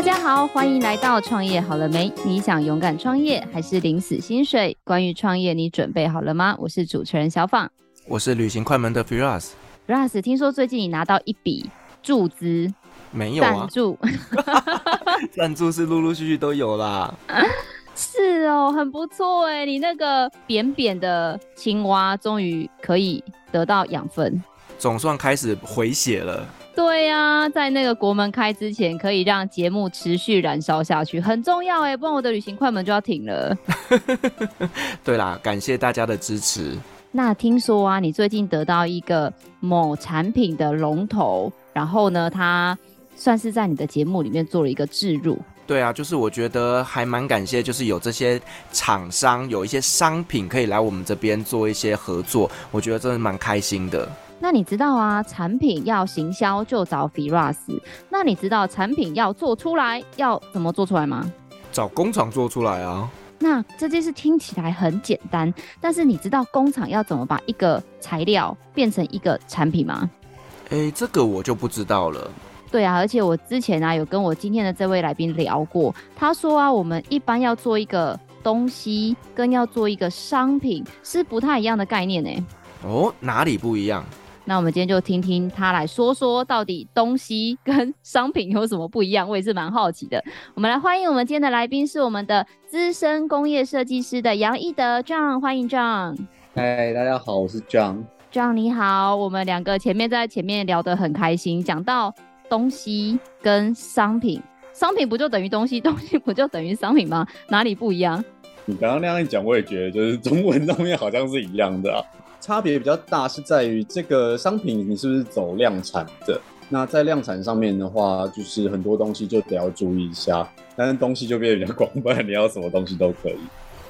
大家好，欢迎来到创业好了没？你想勇敢创业还是领死薪水？关于创业，你准备好了吗？我是主持人小访，我是旅行快门的 Firas。Firas，听说最近你拿到一笔注资，没有啊？赞助，赞助是陆陆续续都有啦。是哦，很不错哎，你那个扁扁的青蛙终于可以得到养分，总算开始回血了。对呀、啊，在那个国门开之前，可以让节目持续燃烧下去，很重要哎，不然我的旅行快门就要停了。对啦，感谢大家的支持。那听说啊，你最近得到一个某产品的龙头，然后呢，它算是在你的节目里面做了一个置入。对啊，就是我觉得还蛮感谢，就是有这些厂商有一些商品可以来我们这边做一些合作，我觉得真的蛮开心的。那你知道啊，产品要行销就找 Firas。那你知道产品要做出来要怎么做出来吗？找工厂做出来啊。那这件事听起来很简单，但是你知道工厂要怎么把一个材料变成一个产品吗？诶，这个我就不知道了。对啊，而且我之前啊有跟我今天的这位来宾聊过，他说啊，我们一般要做一个东西，跟要做一个商品是不太一样的概念呢。哦，哪里不一样？那我们今天就听听他来说说，到底东西跟商品有什么不一样？我也是蛮好奇的。我们来欢迎我们今天的来宾是我们的资深工业设计师的杨一德 John，欢迎 John。嗨，大家好，我是 John。John 你好，我们两个前面在前面聊得很开心，讲到。东西跟商品，商品不就等于东西？东西不就等于商品吗？哪里不一样？你刚刚那样一讲，我也觉得就是中文上面好像是一样的啊。差别比较大是在于这个商品你是不是走量产的？那在量产上面的话，就是很多东西就得要注意一下。但是东西就变得比较广泛，你要什么东西都可以。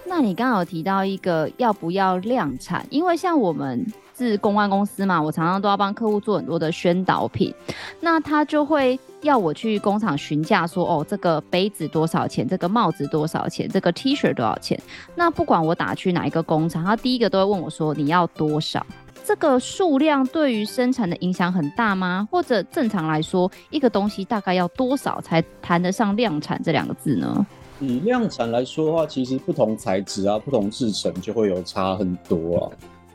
那你刚好提到一个要不要量产？因为像我们。是公关公司嘛，我常常都要帮客户做很多的宣导品，那他就会要我去工厂询价，说哦，这个杯子多少钱，这个帽子多少钱，这个 T 恤多少钱。那不管我打去哪一个工厂，他第一个都会问我说，你要多少？这个数量对于生产的影响很大吗？或者正常来说，一个东西大概要多少才谈得上量产这两个字呢？以量产来说的话，其实不同材质啊，不同制成就会有差很多啊。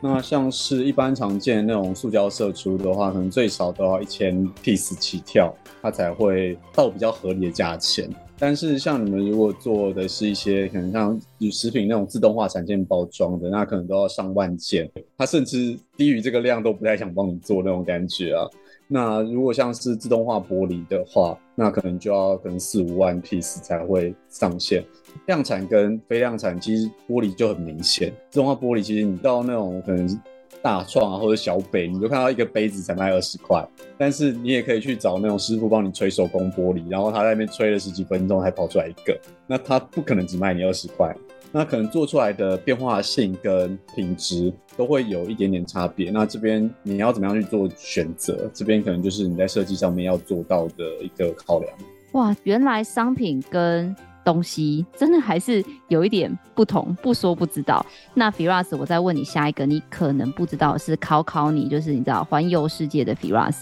那像是一般常见的那种塑胶射出的话，可能最少都要一千 piece 起跳，它才会到比较合理的价钱。但是像你们如果做的是一些可能像食品那种自动化产线包装的，那可能都要上万件，它甚至低于这个量都不太想帮你做那种感觉啊。那如果像是自动化玻璃的话，那可能就要可能四五万 piece 才会上线。量产跟非量产其实玻璃就很明显。自动化玻璃其实你到那种可能大创啊或者小北，你就看到一个杯子才卖二十块，但是你也可以去找那种师傅帮你吹手工玻璃，然后他在那边吹了十几分钟才跑出来一个，那他不可能只卖你二十块。那可能做出来的变化性跟品质都会有一点点差别。那这边你要怎么样去做选择？这边可能就是你在设计上面要做到的一个考量。哇，原来商品跟东西真的还是有一点不同，不说不知道。那 Firas，我再问你下一个，你可能不知道是考考你，就是你知道环游世界的 Firas，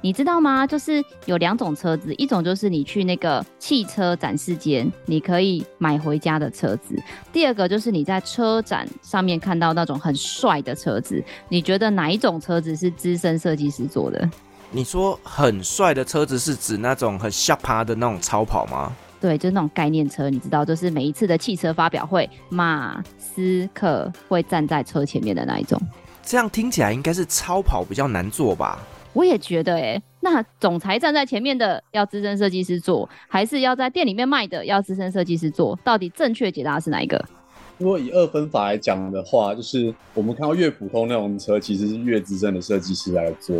你知道吗？就是有两种车子，一种就是你去那个汽车展示间，你可以买回家的车子；第二个就是你在车展上面看到那种很帅的车子。你觉得哪一种车子是资深设计师做的？你说很帅的车子是指那种很下趴的那种超跑吗？对，就是那种概念车，你知道，就是每一次的汽车发表会，马斯克会站在车前面的那一种。这样听起来应该是超跑比较难做吧？我也觉得，哎，那总裁站在前面的要资深设计师做，还是要在店里面卖的要资深设计师做？到底正确解答是哪一个？如果以二分法来讲的话，就是我们看到越普通那种车，其实是越资深的设计师来做。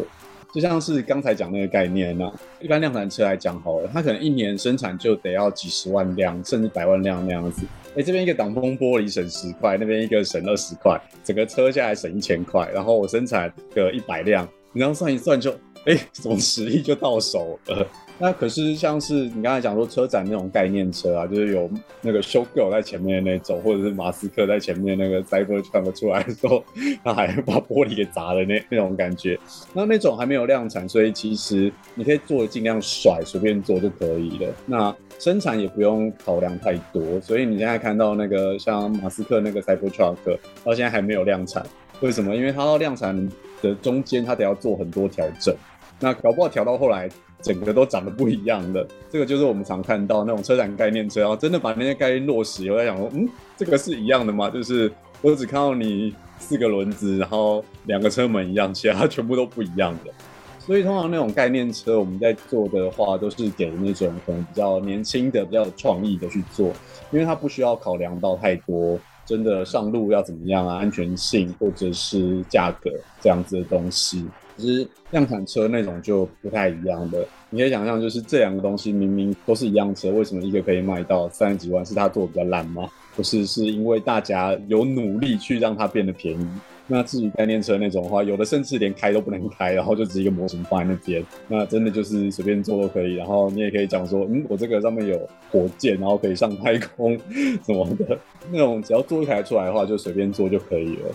就像是刚才讲那个概念那一般量产车来讲好了，它可能一年生产就得要几十万辆，甚至百万辆那样子。哎，这边一个挡风玻璃省十块，那边一个省二十块，整个车下来省一千块，然后我生产个一百辆，你这样算一算就，哎、欸，怎么实力就到手了？那可是像是你刚才讲说车展那种概念车啊，就是有那个 show girl 在前面的那种，或者是马斯克在前面那个 Cybertruck 出来的时候，他还把玻璃给砸了那那种感觉。那那种还没有量产，所以其实你可以做的尽量甩，随便做就可以了。那生产也不用考量太多，所以你现在看到那个像马斯克那个 Cybertruck 到现在还没有量产，为什么？因为它到量产的中间，它得要做很多调整。那搞不好调到后来。整个都长得不一样的，这个就是我们常看到那种车展概念车，然后真的把那些概念落实以后，在想说，嗯，这个是一样的吗？就是我只看到你四个轮子，然后两个车门一样，其他全部都不一样的。所以通常那种概念车，我们在做的话，都是给那种可能比较年轻的、比较有创意的去做，因为它不需要考量到太多，真的上路要怎么样啊，安全性或者是价格这样子的东西。其实量产车那种就不太一样的，你可以想象，就是这两个东西明明都是一样车，为什么一个可以卖到三十几万？是它做的比较烂吗？不是，是因为大家有努力去让它变得便宜。那至于概念车那种的话，有的甚至连开都不能开，然后就只是一个模型放在那边，那真的就是随便做都可以。然后你也可以讲说，嗯，我这个上面有火箭，然后可以上太空什么的，那种只要做一台出来的话，就随便做就可以了。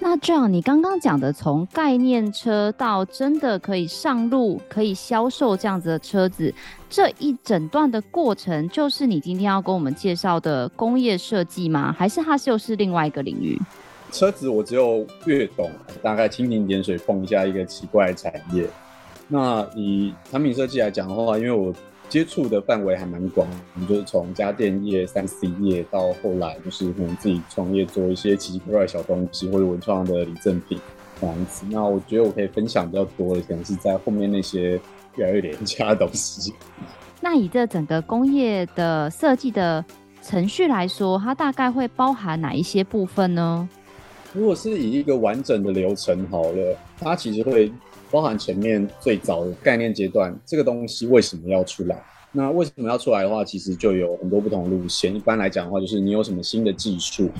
那这样，你刚刚讲的从概念车到真的可以上路、可以销售这样子的车子，这一整段的过程，就是你今天要跟我们介绍的工业设计吗？还是它就是另外一个领域？车子我只有略懂，大概蜻蜓点水碰一下一个奇怪的产业。那以产品设计来讲的话，因为我接触的范围还蛮广，你就是从家电业、三 C 业到后来就是可能自己创业做一些奇奇怪怪的小东西或者文创的礼赠品这样子。那我觉得我可以分享比较多的，可能是在后面那些越来越廉价的东西。那以这整个工业的设计的程序来说，它大概会包含哪一些部分呢？如果是以一个完整的流程好了，它其实会。包含前面最早的概念阶段，这个东西为什么要出来？那为什么要出来的话，其实就有很多不同的路线。一般来讲的话，就是你有什么新的技术，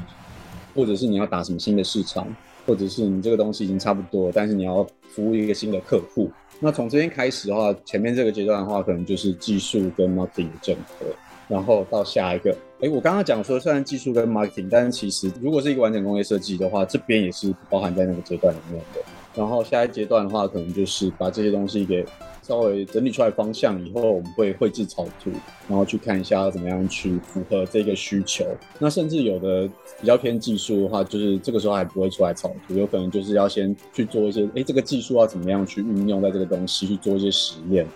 或者是你要打什么新的市场，或者是你这个东西已经差不多，但是你要服务一个新的客户。那从这边开始的话，前面这个阶段的话，可能就是技术跟 marketing 的整合，然后到下一个。诶，我刚刚讲说，虽然技术跟 marketing，但是其实如果是一个完整工业设计的话，这边也是包含在那个阶段里面的。然后下一阶段的话，可能就是把这些东西给稍微整理出来方向以后，我们会绘制草图，然后去看一下要怎么样去符合这个需求。那甚至有的比较偏技术的话，就是这个时候还不会出来草图，有可能就是要先去做一些，哎，这个技术要怎么样去运用在这个东西去做一些实验。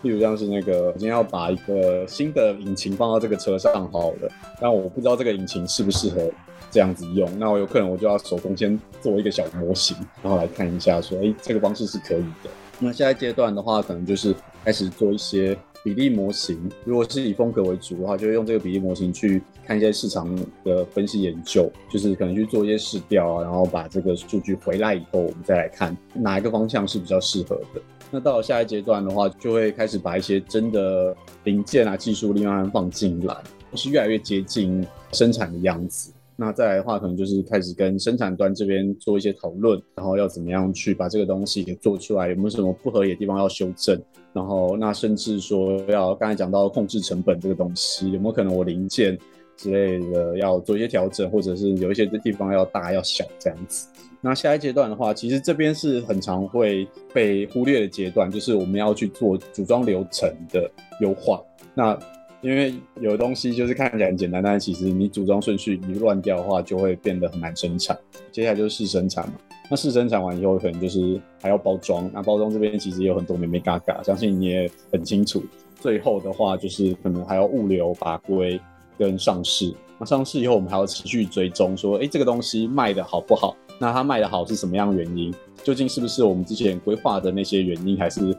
例如像是那个，我今天要把一个新的引擎放到这个车上好了，但我不知道这个引擎适不适合。这样子用，那我有可能我就要手工先做一个小模型，然后来看一下，说，哎，这个方式是可以的。那下一阶段的话，可能就是开始做一些比例模型。如果是以风格为主的话，就会用这个比例模型去看一些市场的分析研究，就是可能去做一些试调啊，然后把这个数据回来以后，我们再来看哪一个方向是比较适合的。那到了下一阶段的话，就会开始把一些真的零件啊、技术力慢慢放进来，是越来越接近生产的样子。那再来的话，可能就是开始跟生产端这边做一些讨论，然后要怎么样去把这个东西给做出来，有没有什么不合理的地方要修正？然后那甚至说要刚才讲到控制成本这个东西，有没有可能我零件之类的要做一些调整，或者是有一些地方要大要小这样子？那下一阶段的话，其实这边是很常会被忽略的阶段，就是我们要去做组装流程的优化。那因为有的东西就是看起来很简单，但其实你组装顺序一乱掉的话，就会变得很难生产。接下来就是试生产嘛，那试生产完以后，可能就是还要包装。那包装这边其实有很多眉眉角角，相信你也很清楚。最后的话就是可能还要物流法规跟上市。那上市以后，我们还要持续追踪，说，哎，这个东西卖的好不好？那它卖的好是什么样原因？究竟是不是我们之前规划的那些原因，还是？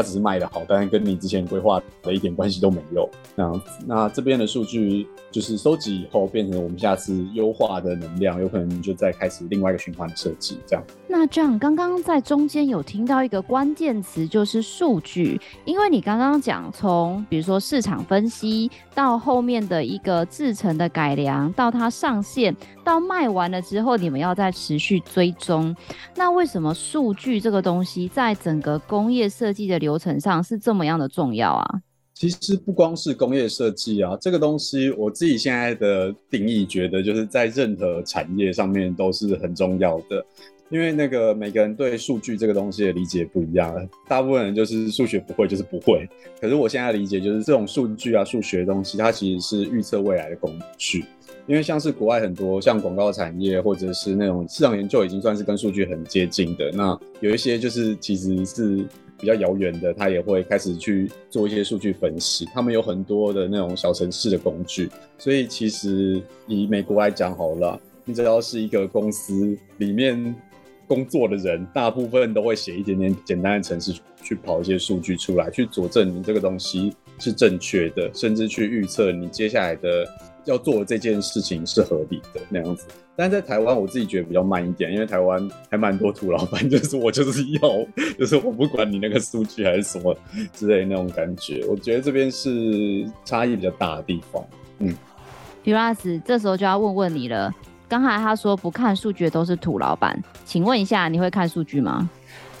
它只是卖的好，但是跟你之前规划的一点关系都没有。那，那这边的数据就是收集以后变成我们下次优化的能量，有可能就再开始另外一个循环设计这样。那这样刚刚在中间有听到一个关键词，就是数据，因为你刚刚讲从比如说市场分析到后面的一个制成的改良，到它上线，到卖完了之后，你们要再持续追踪。那为什么数据这个东西在整个工业设计的流程上是这么样的重要啊？其实不光是工业设计啊，这个东西我自己现在的定义，觉得就是在任何产业上面都是很重要的。因为那个每个人对数据这个东西的理解不一样，大部分人就是数学不会就是不会。可是我现在理解就是这种数据啊、数学东西，它其实是预测未来的工具。因为像是国外很多像广告产业或者是那种市场研究，已经算是跟数据很接近的。那有一些就是其实是。比较遥远的，他也会开始去做一些数据分析。他们有很多的那种小城市的工具，所以其实以美国来讲好了，你只要是一个公司里面工作的人，大部分都会写一点点简单的程式去跑一些数据出来，去佐证你这个东西是正确的，甚至去预测你接下来的要做的这件事情是合理的那样子。但在台湾，我自己觉得比较慢一点，因为台湾还蛮多土老板，就是我就是要，就是我不管你那个数据还是什么之类的那种感觉。我觉得这边是差异比较大的地方。嗯，Firas，这时候就要问问你了。刚才他说不看数据都是土老板，请问一下，你会看数据吗？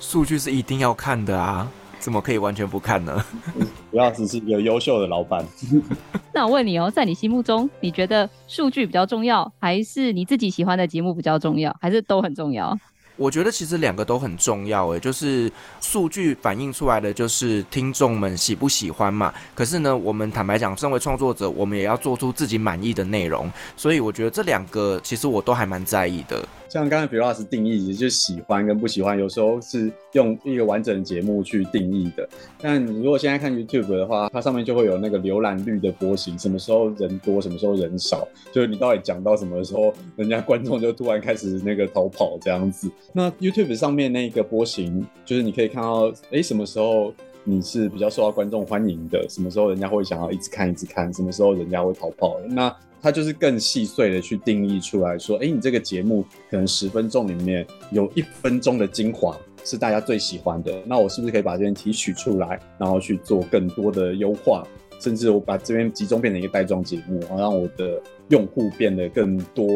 数据是一定要看的啊。怎么可以完全不看呢？主要只是一个优秀的老板。那我问你哦，在你心目中，你觉得数据比较重要，还是你自己喜欢的节目比较重要，还是都很重要？我觉得其实两个都很重要，诶，就是数据反映出来的就是听众们喜不喜欢嘛。可是呢，我们坦白讲，身为创作者，我们也要做出自己满意的内容，所以我觉得这两个其实我都还蛮在意的。像刚才 Firas 定义，也就是喜欢跟不喜欢，有时候是用一个完整的节目去定义的。但你如果现在看 YouTube 的话，它上面就会有那个浏览率的波形，什么时候人多，什么时候人少，就是你到底讲到什么时候，人家观众就突然开始那个逃跑这样子。那 YouTube 上面那个波形，就是你可以看到，哎、什么时候你是比较受到观众欢迎的，什么时候人家会想要一直看一直看，什么时候人家会逃跑。那它就是更细碎的去定义出来说，哎、你这个节目可能十分钟里面有一分钟的精华是大家最喜欢的，那我是不是可以把这边提取出来，然后去做更多的优化，甚至我把这边集中变成一个带状节目，然后让我的用户变得更多，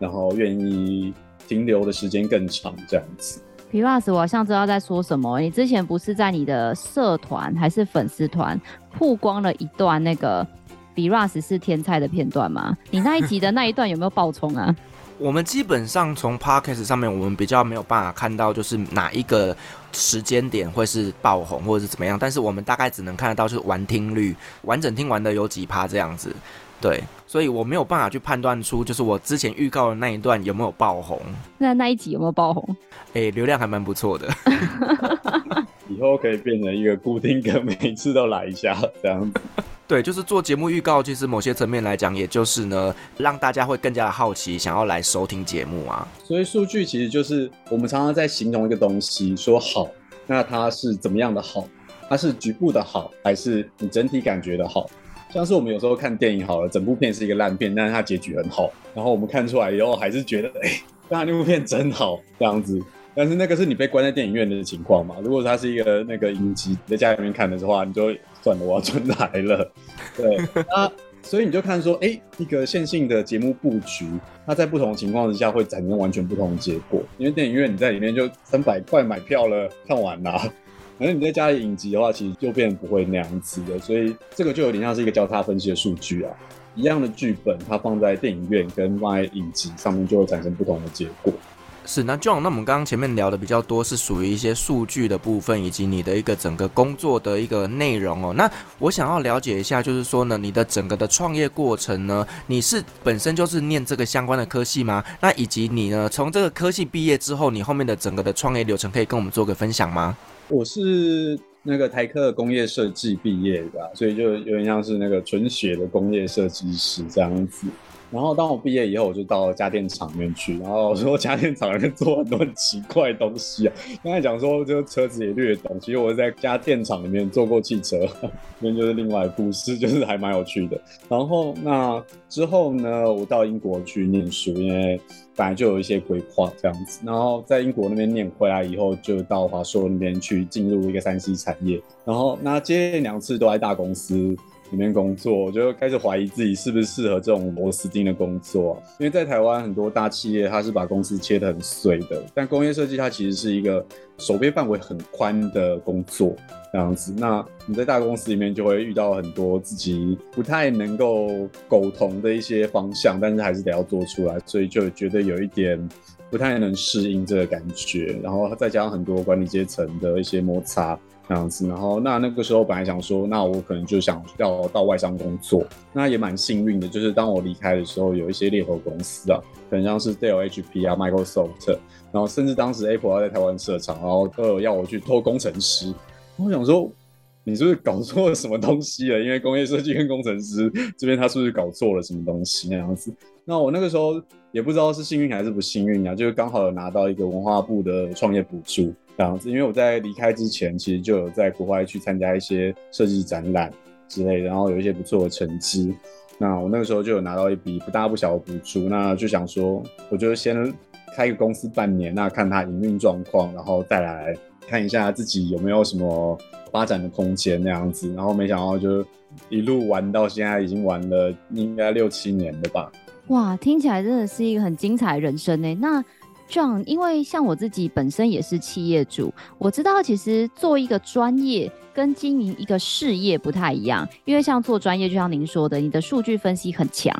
然后愿意停留的时间更长，这样子。Firas，我好像知道在说什么。你之前不是在你的社团还是粉丝团曝光了一段那个？Firas 是天菜的片段吗？你那一集的那一段有没有爆冲啊？我们基本上从 Podcast 上面，我们比较没有办法看到，就是哪一个时间点会是爆红或者是怎么样。但是我们大概只能看得到，就是完听率，完整听完的有几趴这样子。对，所以我没有办法去判断出，就是我之前预告的那一段有没有爆红。那那一集有没有爆红？哎、欸，流量还蛮不错的。以后可以变成一个固定梗，每次都来一下这样子。对，就是做节目预告，其实某些层面来讲，也就是呢，让大家会更加的好奇，想要来收听节目啊。所以数据其实就是我们常常在形容一个东西，说好，那它是怎么样的好？它是局部的好，还是你整体感觉的好？像是我们有时候看电影好了，整部片是一个烂片，但是它结局很好，然后我们看出来以后还是觉得，哎、欸，那那部片真好，这样子。但是那个是你被关在电影院的情况嘛？如果它是一个那个影集，在家里面看的话，你就算了，我要存来了。对啊，所以你就看说，哎、一个线性的节目布局，它在不同的情况之下会产生完全不同的结果。因为电影院你在里面就三百块买票了，看完了。反正你在家里影集的话，其实就变不会那样子的。所以这个就有点像是一个交叉分析的数据啊。一样的剧本，它放在电影院跟放在影集上面，就会产生不同的结果。是，那 John，那我们刚刚前面聊的比较多是属于一些数据的部分，以及你的一个整个工作的一个内容哦。那我想要了解一下，就是说呢，你的整个的创业过程呢，你是本身就是念这个相关的科系吗？那以及你呢，从这个科系毕业之后，你后面的整个的创业流程，可以跟我们做个分享吗？我是那个台科的工业设计毕业的，所以就有点像是那个纯血的工业设计师这样子。然后当我毕业以后，我就到家电厂里面去。然后我说家电厂里面做很多很奇怪的东西啊。刚才讲说这个车子也略懂，其实我在家电厂里面做过汽车，那就是另外一个故事，就是还蛮有趣的。然后那之后呢，我到英国去念书，因为本来就有一些规划这样子。然后在英国那边念回来以后，就到华硕那边去进入一个三 C 产业。然后那接两次都在大公司。里面工作，我就开始怀疑自己是不是适合这种螺丝钉的工作。因为在台湾很多大企业，它是把公司切得很碎的，但工业设计它其实是一个手边范围很宽的工作，这样子。那你在大公司里面就会遇到很多自己不太能够苟同的一些方向，但是还是得要做出来，所以就觉得有一点不太能适应这个感觉。然后再加上很多管理阶层的一些摩擦。这样子，然后那那个时候本来想说，那我可能就想要到外商工作，那也蛮幸运的，就是当我离开的时候，有一些猎头公司啊，可能像是 Dell、HP 啊、Microsoft，然后甚至当时 Apple 要在台湾设厂，然后都有要我去偷工程师。我想说，你是不是搞错了什么东西了？因为工业设计跟工程师这边他是不是搞错了什么东西那样子？那我那个时候也不知道是幸运还是不幸运啊，就是刚好有拿到一个文化部的创业补助。这样子，因为我在离开之前，其实就有在国外去参加一些设计展览之类，然后有一些不错的成绩。那我那个时候就有拿到一笔不大不小的补助，那就想说，我就先开个公司半年，那看它营运状况，然后再来看一下自己有没有什么发展的空间那样子。然后没想到就一路玩到现在，已经玩了应该六七年了吧。哇，听起来真的是一个很精彩的人生呢。那 John，因为像我自己本身也是企业主，我知道其实做一个专业跟经营一个事业不太一样。因为像做专业，就像您说的，你的数据分析很强，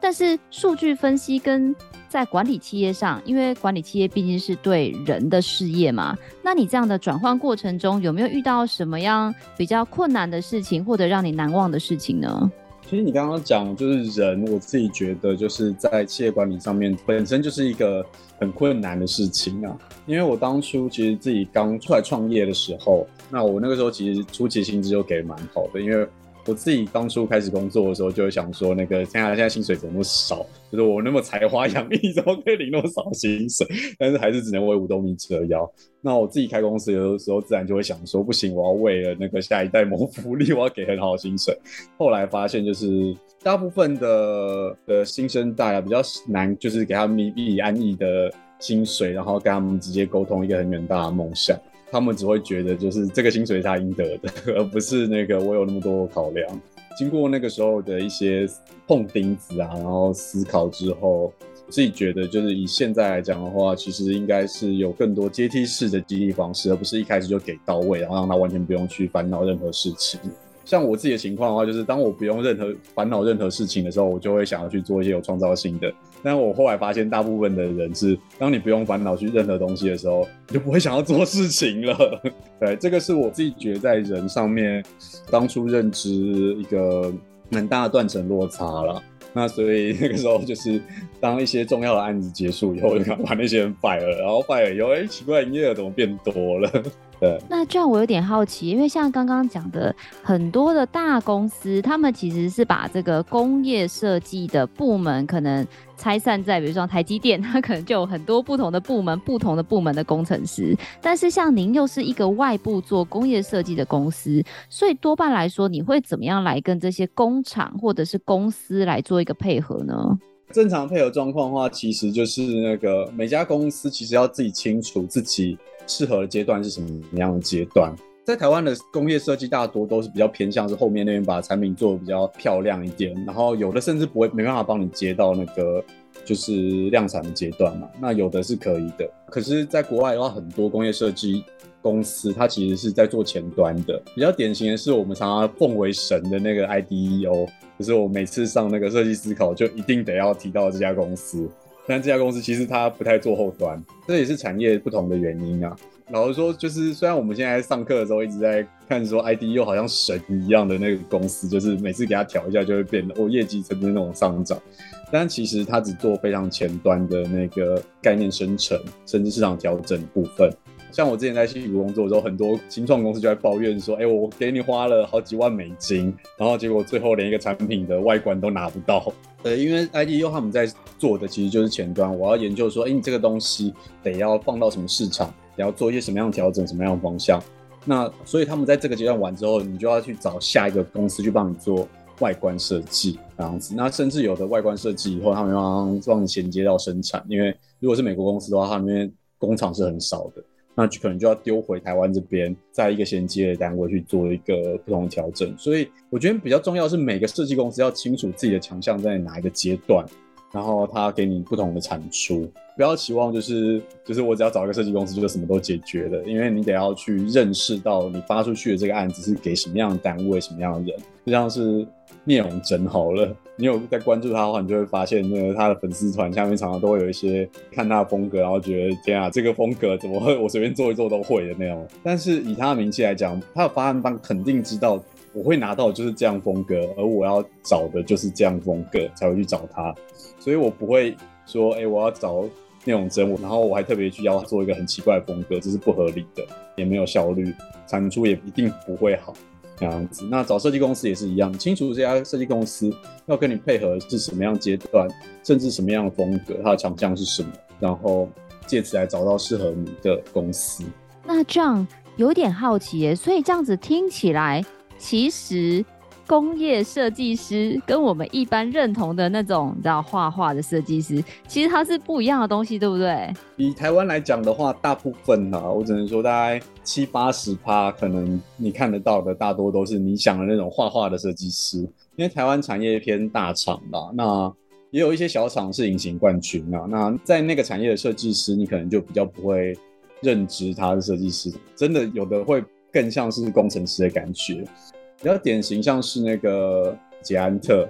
但是数据分析跟在管理企业上，因为管理企业毕竟是对人的事业嘛，那你这样的转换过程中，有没有遇到什么样比较困难的事情，或者让你难忘的事情呢？其实你刚刚讲就是人，我自己觉得就是在企业管理上面本身就是一个很困难的事情啊。因为我当初其实自己刚出来创业的时候，那我那个时候其实初期薪资就给蛮好的，因为。我自己当初开始工作的时候，就会想说，那个现在现在薪水怎么那么少？就是我那么才华洋溢，怎么可以领那么少薪水？但是还是只能为五斗米折腰。那我自己开公司有的时候，自然就会想说，不行，我要为了那个下一代谋福利，我要给很好的薪水。后来发现，就是大部分的的新生代啊，比较难，就是给他们一笔安逸的薪水，然后跟他们直接沟通一个很远大的梦想。他们只会觉得就是这个薪水是他应得的，而不是那个我有那么多考量。经过那个时候的一些碰钉子啊，然后思考之后，自己觉得就是以现在来讲的话，其实应该是有更多阶梯式的激励方式，而不是一开始就给到位，然后让他完全不用去烦恼任何事情。像我自己的情况的话，就是当我不用任何烦恼任何事情的时候，我就会想要去做一些有创造性的。但我后来发现，大部分的人是，当你不用烦恼去任何东西的时候，你就不会想要做事情了。对，这个是我自己觉得在人上面当初认知一个很大的断层落差了。那所以 那个时候就是，当一些重要的案子结束以后，就把那些人拜了，然后 fire 以后，哎，奇怪，营业额怎么变多了？对，那这样我有点好奇，因为像刚刚讲的，很多的大公司，他们其实是把这个工业设计的部门可能拆散在，比如说台积电，它可能就有很多不同的部门、不同的部门的工程师。但是像您又是一个外部做工业设计的公司，所以多半来说，你会怎么样来跟这些工厂或者是公司来做一个配合呢？正常配合状况的话，其实就是那个每家公司其实要自己清楚自己。适合的阶段是什么样的阶段？在台湾的工业设计大多都是比较偏向是后面那边把产品做的比较漂亮一点，然后有的甚至不会没办法帮你接到那个就是量产的阶段嘛。那有的是可以的，可是在国外的话，很多工业设计公司它其实是在做前端的。比较典型的是我们常常奉为神的那个 IDEO，就是我每次上那个设计思考就一定得要提到这家公司。但这家公司其实它不太做后端，这也是产业不同的原因啊。老实说，就是虽然我们现在上课的时候一直在看说 ID 又好像神一样的那个公司，就是每次给它调一下就会变得哦业绩呈现那种上涨，但其实它只做非常前端的那个概念生成，甚至市场调整部分。像我之前在矽谷工作的时候，很多新创公司就在抱怨说：“哎、欸，我给你花了好几万美金，然后结果最后连一个产品的外观都拿不到。”呃，因为 IDEO 他们在做的其实就是前端，我要研究说：“哎、你这个东西得要放到什么市场，得要做一些什么样的调整，什么样的方向。”那所以他们在这个阶段完之后，你就要去找下一个公司去帮你做外观设计这样子。那甚至有的外观设计以后，他们要帮你衔接到生产，因为如果是美国公司的话，他们因为工厂是很少的。那就可能就要丢回台湾这边，在一个衔接的单位去做一个不同的调整。所以我觉得比较重要是每个设计公司要清楚自己的强项在哪一个阶段，然后他给你不同的产出。不要期望就是就是我只要找一个设计公司就什么都解决了，因为你得要去认识到你发出去的这个案子是给什么样的单位、什么样的人，就像是。聂荣臻好了，你有在关注他的话，你就会发现，那个他的粉丝团下面常常都会有一些看他的风格，然后觉得天啊，这个风格怎么会我随便做一做都会的那种。但是以他的名气来讲，他的发案方肯定知道我会拿到就是这样风格，而我要找的就是这样风格才会去找他，所以我不会说，哎、我要找那种真我，然后我还特别去要他做一个很奇怪的风格，这是不合理的，也没有效率，产出也一定不会好。这样子，那找设计公司也是一样，清楚这家设计公司要跟你配合是什么样阶段，甚至什么样的风格，它的强项是什么，然后借此来找到适合你的公司。那这样有点好奇耶，所以这样子听起来，其实。工业设计师跟我们一般认同的那种，你知道画画的设计师，其实它是不一样的东西，对不对？以台湾来讲的话，大部分啊，我只能说大概七八十趴，可能你看得到的大多都是你想的那种画画的设计师。因为台湾产业偏大厂吧，那也有一些小厂是隐形冠军啊。那在那个产业的设计师，你可能就比较不会认知他是设计师，真的有的会更像是工程师的感觉。比较典型，像是那个捷安特，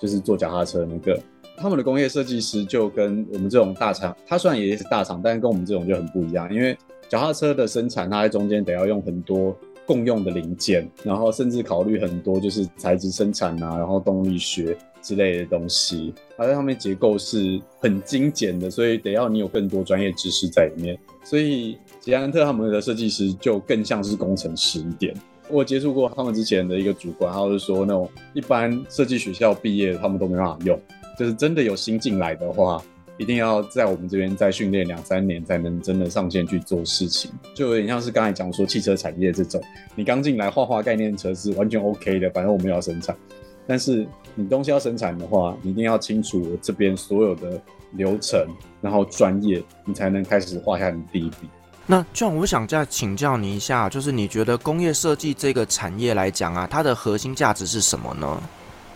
就是做脚踏车那个，他们的工业设计师就跟我们这种大厂，他虽然也是大厂，但是跟我们这种就很不一样。因为脚踏车的生产，它在中间得要用很多共用的零件，然后甚至考虑很多就是材质生产啊，然后动力学之类的东西，它在上面结构是很精简的，所以得要你有更多专业知识在里面。所以捷安特他们的设计师就更像是工程师一点。我接触过他们之前的一个主管，他就是说那种一般设计学校毕业，他们都没办法用，就是真的有新进来的话，一定要在我们这边再训练两三年，才能真的上线去做事情。就有点像是刚才讲说汽车产业这种，你刚进来画画概念车是完全 OK 的，反正我们要生产。但是你东西要生产的话，你一定要清楚这边所有的流程，然后专业，你才能开始画下你第一笔。那 John，我想再请教你一下，就是你觉得工业设计这个产业来讲啊，它的核心价值是什么呢？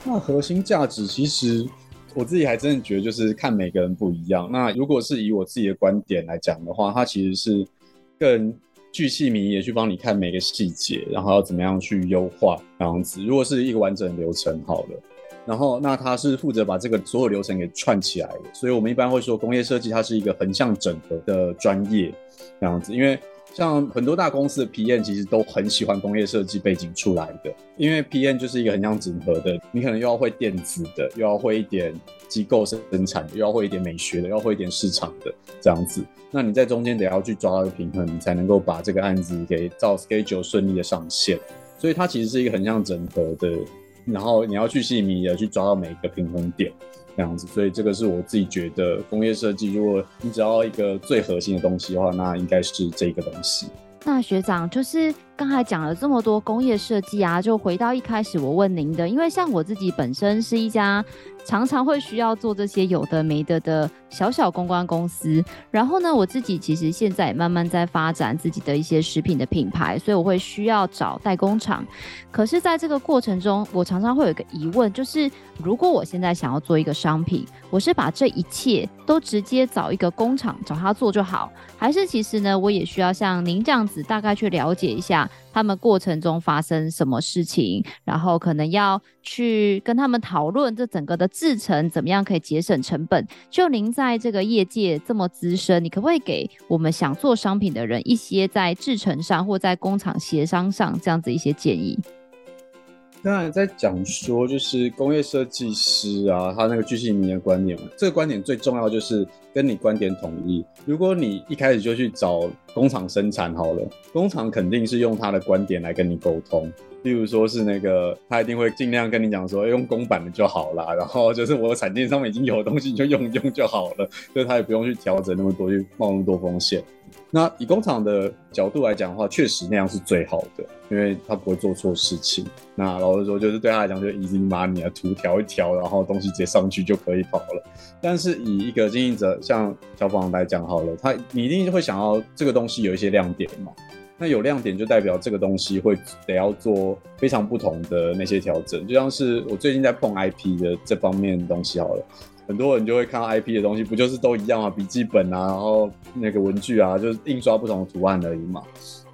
那核心价值其实我自己还真的觉得就是看每个人不一样。那如果是以我自己的观点来讲的话，它其实是更具细迷也去帮你看每个细节，然后要怎么样去优化这样子。如果是一个完整流程好了，然后那它是负责把这个所有流程给串起来的，所以我们一般会说工业设计它是一个横向整合的专业。这样子，因为像很多大公司的 PM 其实都很喜欢工业设计背景出来的，因为 PM 就是一个很像整合的，你可能又要会电子的，又要会一点机构生产的，又要会一点美学的，又要会一点市场的这样子。那你在中间得要去抓到一个平衡，你才能够把这个案子给照 schedule 顺利的上线。所以它其实是一个很像整合的，然后你要去细密的去抓到每一个平衡点。这样子，所以这个是我自己觉得工业设计，如果你只要一个最核心的东西的话，那应该是这个东西。那学长就是刚才讲了这么多工业设计啊，就回到一开始我问您的，因为像我自己本身是一家常常会需要做这些有的没的的小小公关公司，然后呢，我自己其实现在也慢慢在发展自己的一些食品的品牌，所以我会需要找代工厂。可是，在这个过程中，我常常会有个疑问，就是如果我现在想要做一个商品，我是把这一切都直接找一个工厂找他做就好，还是其实呢，我也需要像您这样子大概去了解一下他们过程中发生什么事情，然后可能要去跟他们讨论这整个的制程怎么样可以节省成本。就您在这个业界这么资深，你可不可以给我们想做商品的人一些在制程上或在工厂协商上这样子一些建议？刚才在讲说，就是工业设计师啊，他那个巨细靡的观点嘛，这个观点最重要就是跟你观点统一。如果你一开始就去找工厂生产好了，工厂肯定是用他的观点来跟你沟通。例如说是那个，他一定会尽量跟你讲说，用公版的就好啦，然后就是我的产线上面已经有东西，你就用用就好了，所 以他也不用去调整那么多，去冒那么多风险。那以工厂的角度来讲的话，确实那样是最好的，因为他不会做错事情。那老实说，就是对他来讲，就已经把你的，图调一调，然后东西直接上去就可以跑了。但是以一个经营者，像小宝来讲好了，他你一定会想要这个东西有一些亮点嘛。那有亮点就代表这个东西会得要做非常不同的那些调整，就像是我最近在碰 IP 的这方面的东西好了，很多人就会看到 IP 的东西，不就是都一样啊，笔记本啊，然后那个文具啊，就是印刷不同的图案而已嘛。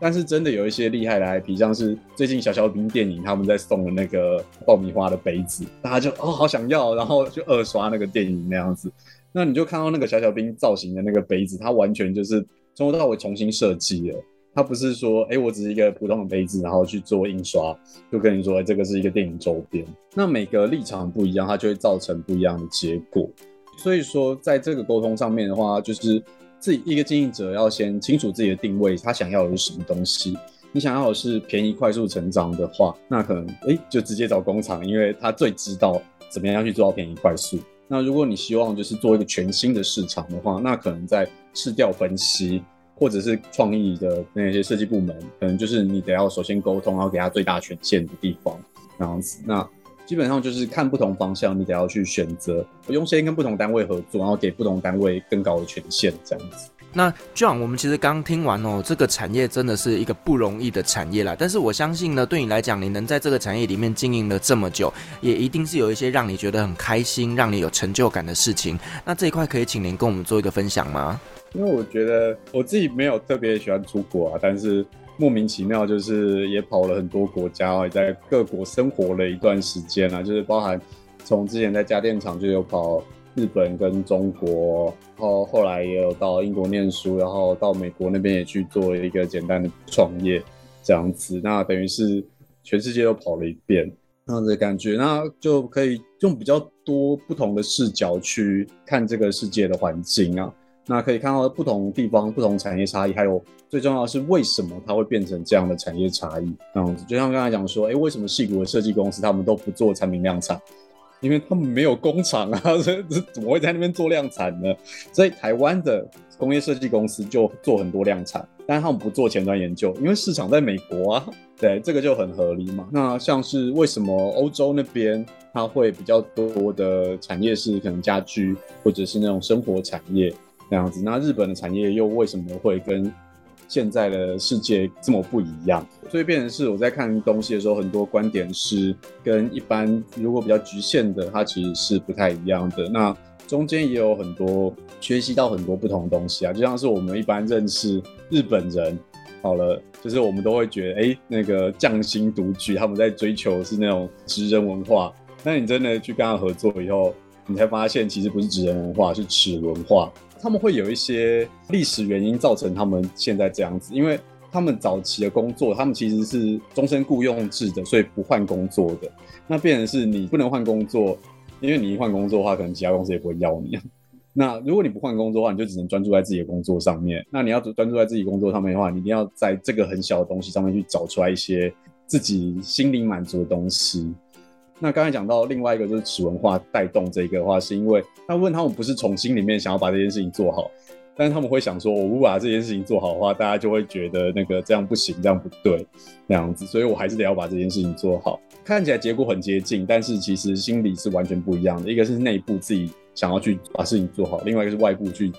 但是真的有一些厉害的 IP，像是最近小小兵电影他们在送的那个爆米花的杯子，大家就哦好想要，然后就二刷那个电影那样子。那你就看到那个小小兵造型的那个杯子，它完全就是从头到尾重新设计了。它不是说，哎、我只是一个普通的杯子，然后去做印刷，就跟你说，欸，这个是一个电影周边。那每个立场不一样，它就会造成不一样的结果。所以说，在这个沟通上面的话，就是自己一个经营者要先清楚自己的定位，他想要的是什么东西。你想要的是便宜快速成长的话，那可能哎、就直接找工厂，因为他最知道怎么样去做到便宜快速。那如果你希望就是做一个全新的市场的话，那可能在市调分析。或者是创意的那些设计部门，可能就是你得要首先沟通，然后给他最大权限的地方，这样子。那基本上就是看不同方向，你得要去选择，优先跟不同单位合作，然后给不同单位更高的权限，这样子。那 John，我们其实刚听完哦，这个产业真的是一个不容易的产业啦。但是我相信呢，对你来讲，你能在这个产业里面经营了这么久，也一定是有一些让你觉得很开心、让你有成就感的事情。那这一块可以请您跟我们做一个分享吗？因为我觉得我自己没有特别喜欢出国啊，但是莫名其妙就是也跑了很多国家，也在各国生活了一段时间啊，就是包含从之前在家电厂就有跑日本跟中国，然后后来也有到英国念书，然后到美国那边也去做了一个简单的创业这样子，那等于是全世界都跑了一遍，那样的感觉，那就可以用比较多不同的视角去看这个世界的环境啊。那可以看到不同地方、不同产业差异，还有最重要的是为什么它会变成这样的产业差异？这样子，就像刚才讲说，哎、为什么矽谷的设计公司他们都不做产品量产？因为他们没有工厂啊，这怎么会在那边做量产呢？所以台湾的工业设计公司就做很多量产，但他们不做前端研究，因为市场在美国啊。对，这个就很合理嘛。那像是为什么欧洲那边它会比较多的产业是可能家居或者是那种生活产业？那样子，那日本的产业又为什么会跟现在的世界这么不一样？所以变成是我在看东西的时候，很多观点是跟一般如果比较局限的，它其实是不太一样的。那中间也有很多学习到很多不同的东西啊，就像是我们一般认识日本人，好了，就是我们都会觉得，哎，那个匠心独具，他们在追求是那种职人文化。那你真的去跟他合作以后，你才发现其实不是职人文化，是齿文化。他们会有一些历史原因造成他们现在这样子，因为他们早期的工作，他们其实是终身雇佣制的，所以不换工作的。那变成是你不能换工作，因为你一换工作的话，可能其他公司也不会要你。那如果你不换工作的话，你就只能专注在自己的工作上面。那你要专注在自己工作上面的话，你一定要在这个很小的东西上面去找出来一些自己心灵满足的东西。那刚才讲到另外一个就是齿文化带动这个的话，是因为他问他们不是从心里面想要把这件事情做好，但是他们会想说，我不把这件事情做好的话，大家就会觉得那个这样不行，这样不对，那样子，所以我还是得要把这件事情做好。看起来结果很接近，但是其实心里是完全不一样的。一个是内部自己想要去把事情做好，另外一个是外部去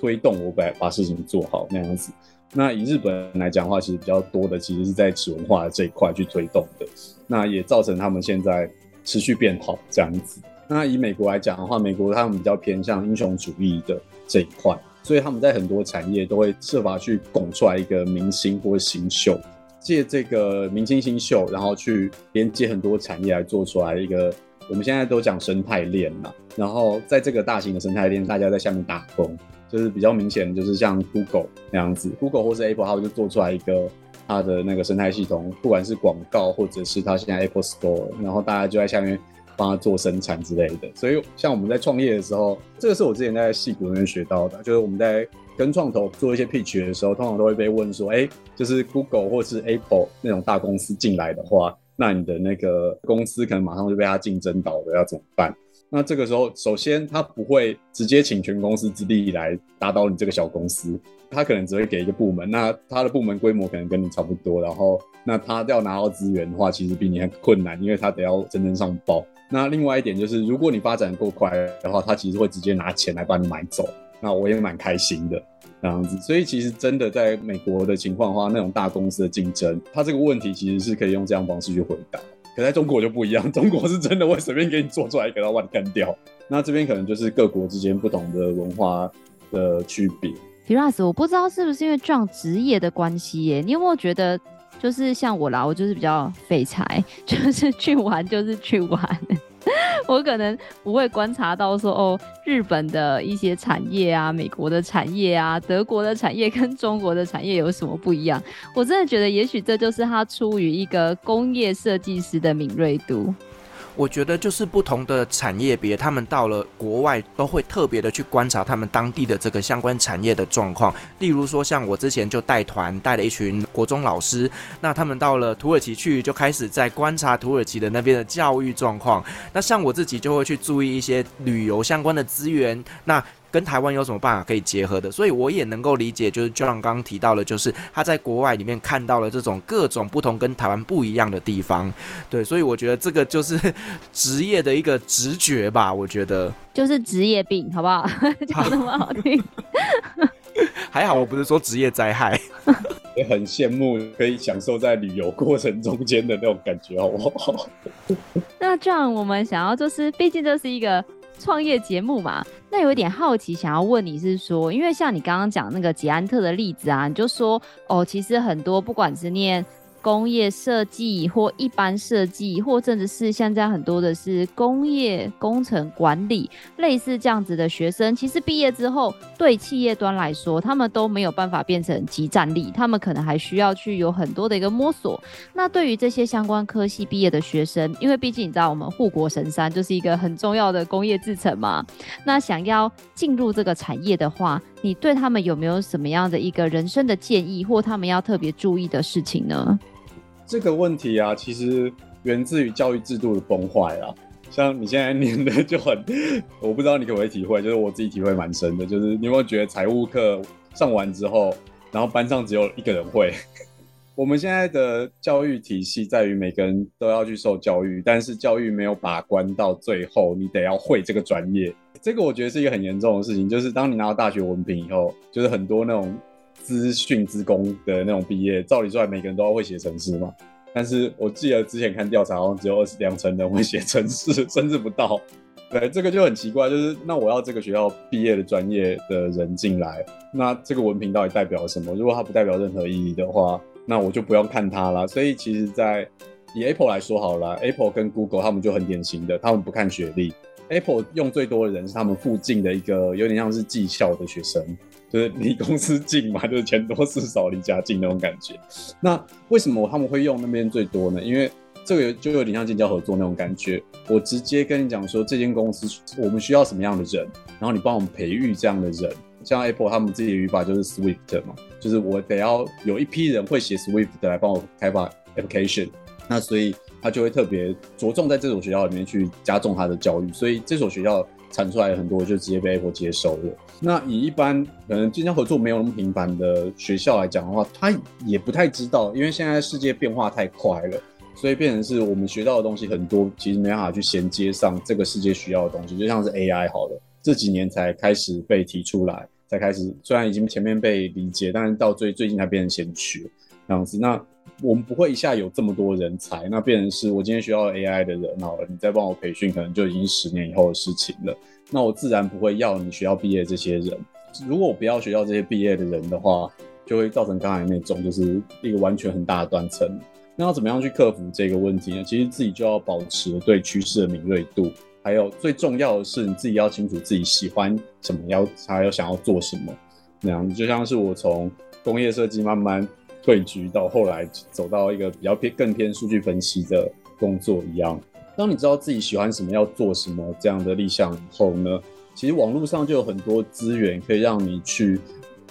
推动我把把事情做好那样子。那以日本来讲的话，其实比较多的其实是在齿文化这一块去推动的，那也造成他们现在。持续变好这样子。那以美国来讲的话，美国他们比较偏向英雄主义的这一块，所以他们在很多产业都会设法去拱出来一个明星或新秀，借这个明星新秀，然后去连接很多产业来做出来一个。我们现在都讲生态链嘛，然后在这个大型的生态链，大家在下面打工，就是比较明显，就是像 Google 那样子，Google 或是 Apple，他们就做出来一个。它的那个生态系统，不管是广告或者是它现在 Apple Store，然后大家就在下面帮他做生产之类的。所以像我们在创业的时候，这个是我之前在戏骨那边学到的，就是我们在跟创投做一些 pitch 的时候，通常都会被问说，哎，就是 Google 或是 Apple 那种大公司进来的话，那你的那个公司可能马上就被他竞争倒了，要怎么办？那这个时候，首先他不会直接请全公司之力来打倒你这个小公司，他可能只会给一个部门，那他的部门规模可能跟你差不多，然后那他要拿到资源的话，其实比你很困难，因为他得要真正上报。那另外一点就是，如果你发展够快的话，他其实会直接拿钱来把你买走。那我也蛮开心的这样子，所以其实真的在美国的情况的话，那种大公司的竞争，他这个问题其实是可以用这样方式去回答。可在中国就不一样，中国是真的会随便给你做出来一个，然后把你干掉。那这边可能就是各国之间不同的文化的区别。Firas，我不知道是不是因为撞职业的关系耶？你有没有觉得，就是像我啦，我就是比较废柴，就是去玩就是去玩。我可能不会观察到说哦，日本的一些产业啊，美国的产业啊，德国的产业跟中国的产业有什么不一样？我真的觉得，也许这就是他出于一个工业设计师的敏锐度。我觉得就是不同的产业别，他们到了国外都会特别的去观察他们当地的这个相关产业的状况。例如说，像我之前就带团带了一群国中老师，那他们到了土耳其去，就开始在观察土耳其的那边的教育状况。那像我自己就会去注意一些旅游相关的资源。那跟台湾有什么办法可以结合的？所以我也能够理解，就是 John 刚刚提到的，就是他在国外里面看到了这种各种不同跟台湾不一样的地方。对，所以我觉得这个就是 职业的一个直觉吧。我觉得就是职业病，好不好？讲那么好听，还好我不是说职业灾害。也很羡慕可以享受在旅游过程中间的那种感觉，好不好？那 John，我们想要就是，毕竟这是一个。创业节目嘛，那有一点好奇，想要问你是说，因为像你刚刚讲那个捷安特的例子啊，你就说哦，其实很多不管是念。工业设计或一般设计，或甚至是现在很多的是工业工程管理，类似这样子的学生，其实毕业之后对企业端来说，他们都没有办法变成集战力，他们可能还需要去有很多的一个摸索。那对于这些相关科系毕业的学生，因为毕竟你知道我们护国神山就是一个很重要的工业制程嘛，那想要进入这个产业的话，你对他们有没有什么样的一个人生的建议，或他们要特别注意的事情呢？这个问题啊，其实源自于教育制度的崩坏啊。像你现在念的就很，我不知道你可不可以体会，就是我自己体会蛮深的。就是你有没有觉得财务课上完之后，然后班上只有一个人会？我们现在的教育体系在于每个人都要去受教育，但是教育没有把关到最后，你得要会这个专业。这个我觉得是一个很严重的事情。就是当你拿到大学文凭以后，就是很多那种。资讯资工的那种毕业，照理说每个人都要会写程式嘛。但是我记得之前看调查，好像只有二十两成人会写程式，甚至不到。对，这个就很奇怪，就是那我要这个学校毕业的专业的人进来，那这个文凭到底代表什么？如果它不代表任何意义的话，那我就不用看它了。所以其实，在以 Apple 来说好了，Apple 跟 Google 他们就很典型的，他们不看学历。Apple 用最多的人是他们附近的一个有点像是技校的学生。就是离公司近嘛，就是钱多事少离家近那种感觉。那为什么他们会用那边最多呢？因为这个就有点像建教合作那种感觉。我直接跟你讲说，这间公司我们需要什么样的人，然后你帮我们培育这样的人。像 Apple 他们自己的语法就是 Swift 嘛，就是我得要有一批人会写 Swift 来帮我开发 application。那所以他就会特别着重在这所学校里面去加重他的教育。所以这所学校产出来很多就直接被 Apple 接收了。那以一般可能经销合作没有那么频繁的学校来讲的话，他也不太知道，因为现在世界变化太快了，所以变成是我们学到的东西很多，其实没办法去衔接上这个世界需要的东西。就像是 AI 好了，这几年才开始被提出来，才开始虽然已经前面被理解，但是到最最近才变成先驱这样子。那我们不会一下有这么多人才，那变成是我今天学到 AI 的人好了，你再帮我培训，可能就已经十年以后的事情了。那我自然不会要你学校毕业这些人。如果我不要学校这些毕业的人的话，就会造成刚才那种就是一个完全很大的断层。那要怎么样去克服这个问题呢？其实自己就要保持对趋势的敏锐度，还有最重要的是你自己要清楚自己喜欢什么，要还有想要做什么。那样就像是我从工业设计慢慢退居到后来走到一个比较偏更偏数据分析的工作一样。当你知道自己喜欢什么，要做什么这样的立项以后呢，其实网络上就有很多资源可以让你去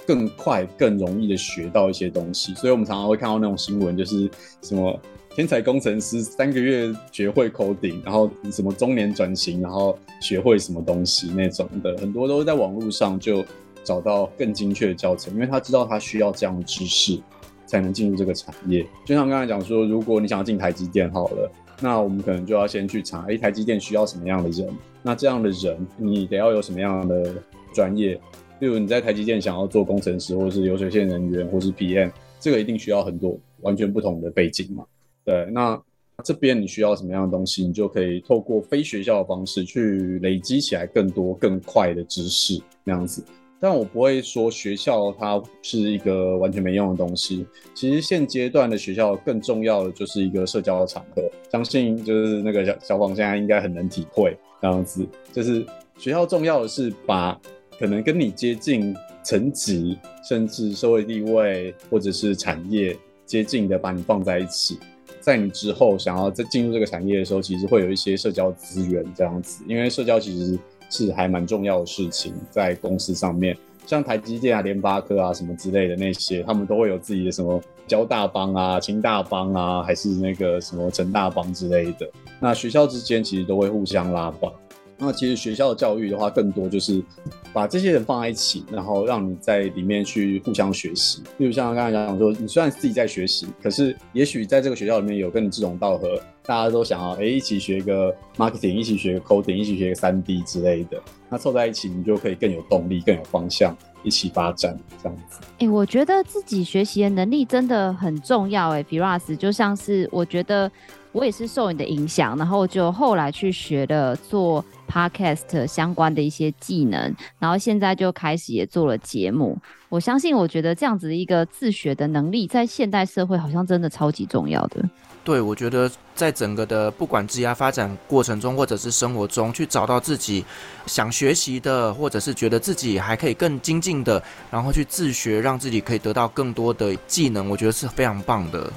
更快、更容易的学到一些东西。所以我们常常会看到那种新闻，就是什么天才工程师三个月学会 coding，然后什么中年转型，然后学会什么东西那种的，很多都是在网络上就找到更精确的教程，因为他知道他需要这样的知识才能进入这个产业。就像刚才讲说，如果你想要进台积电，好了。那我们可能就要先去查，哎，台积电需要什么样的人？那这样的人，你得要有什么样的专业？例如你在台积电想要做工程师，或者是流水线人员，或是 PM，这个一定需要很多完全不同的背景嘛。对，那这边你需要什么样的东西，你就可以透过非学校的方式去累积起来更多更快的知识，那样子。但我不会说学校它是一个完全没用的东西。其实现阶段的学校更重要的就是一个社交的场合，相信就是那个小小宝现在应该很能体会这样子。就是学校重要的是把可能跟你接近层级，甚至社会地位或者是产业接近的，把你放在一起。在你之后想要再进入这个产业的时候，其实会有一些社交资源这样子，因为社交其实。是还蛮重要的事情，在公司上面，像台积电啊、联发科啊什么之类的那些，他们都会有自己的什么交大帮啊、清大帮啊，还是那个什么成大帮之类的。那学校之间其实都会互相拉帮。那其实学校的教育的话，更多就是把这些人放在一起，然后让你在里面去互相学习。例如像刚才讲讲说，你虽然自己在学习，可是也许在这个学校里面有跟你志同道合，大家都想要哎一起学一个 marketing，一起学个 coding，一起学个三 D 之类的。那凑在一起，你就可以更有动力，更有方向，一起发展这样子。哎、我觉得自己学习的能力真的很重要。哎，Firas 就像是我觉得。我也是受你的影响，然后就后来去学了做 podcast 相关的一些技能，然后现在就开始也做了节目。我相信，我觉得这样子的一个自学的能力，在现代社会好像真的超级重要的。对，我觉得在整个的不管职业发展过程中，或者是生活中，去找到自己想学习的，或者是觉得自己还可以更精进的，然后去自学，让自己可以得到更多的技能，我觉得是非常棒的。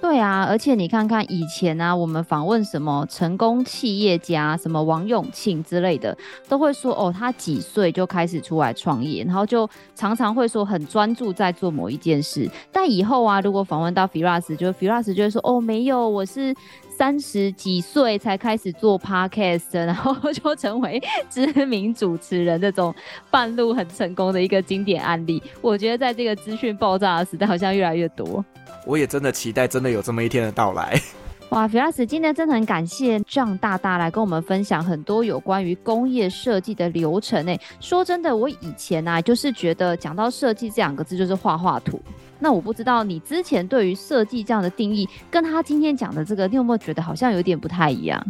对啊，而且你看看以前啊，我们访问什么成功企业家，什么王永庆之类的，都会说哦，他几岁就开始出来创业，然后就常常会说很专注在做某一件事。但以后啊，如果访问到 Firas，就 Firas 就会说哦，没有，我是三十几岁才开始做 Podcast，然后 就成为知名主持人，这种半路很成功的一个经典案例。我觉得在这个资讯爆炸的时代，好像越来越多。我也真的期待，真的有这么一天的到来。哇，Firas，今天真的很感谢 John 大大来跟我们分享很多有关于工业设计的流程。诶，说真的，我以前、啊，就是觉得讲到设计这两个字就是画画图。那我不知道你之前对于设计这样的定义，跟他今天讲的这个，你有没有觉得好像有点不太一样？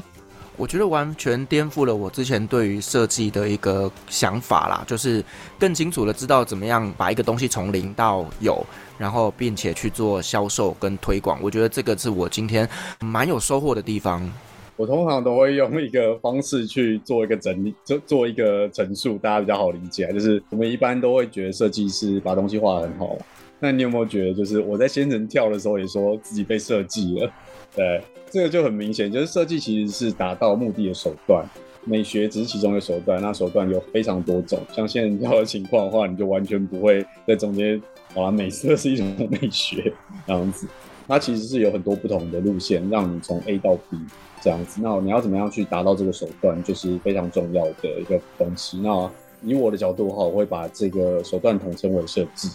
我觉得完全颠覆了我之前对于设计的一个想法啦，就是更清楚的知道怎么样把一个东西从零到有，然后并且去做销售跟推广。我觉得这个是我今天蛮有收获的地方。我通常都会用一个方式去做一个整理，做做一个陈述，大家比较好理解。就是我们一般都会觉得设计师把东西画得很好，那你有没有觉得，就是我在仙人跳的时候也说自己被设计了？对，这个就很明显，就是设计其实是达到目的的手段，美学只是其中的手段。那手段有非常多种，像仙人跳的情况的话，你就完全不会在中间，好啦，美色是一种 美学这样子。它其实是有很多不同的路线，让你从 A 到 B 这样子。那你要怎么样去达到这个手段，就是非常重要的一个东西。那以我的角度的话，我会把这个手段统称为设计。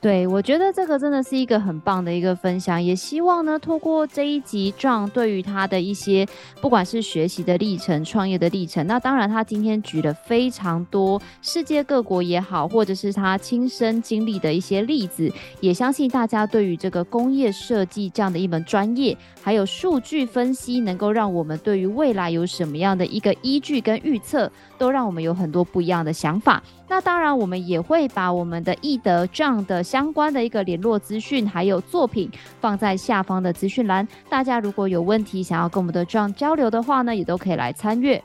对，我觉得这个真的是一个很棒的一个分享，也希望呢，透过这一集壮对于他的一些不管是学习的历程、创业的历程，那当然他今天举了非常多世界各国也好，或者是他亲身经历的一些例子，也相信大家对于这个工业设计这样的一门专业，还有数据分析，能够让我们对于未来有什么样的一个依据跟预测，都让我们有很多不一样的想法。那当然，我们也会把我们的易德 John 的相关的一个联络资讯，还有作品放在下方的资讯栏。大家如果有问题想要跟我们的 John 交流的话呢，也都可以来参阅。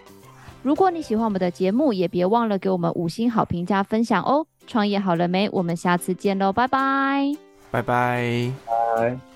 如果你喜欢我们的节目，也别忘了给我们五星好评加分享哦。创业好了没？我们下次见喽，拜拜，拜拜，拜。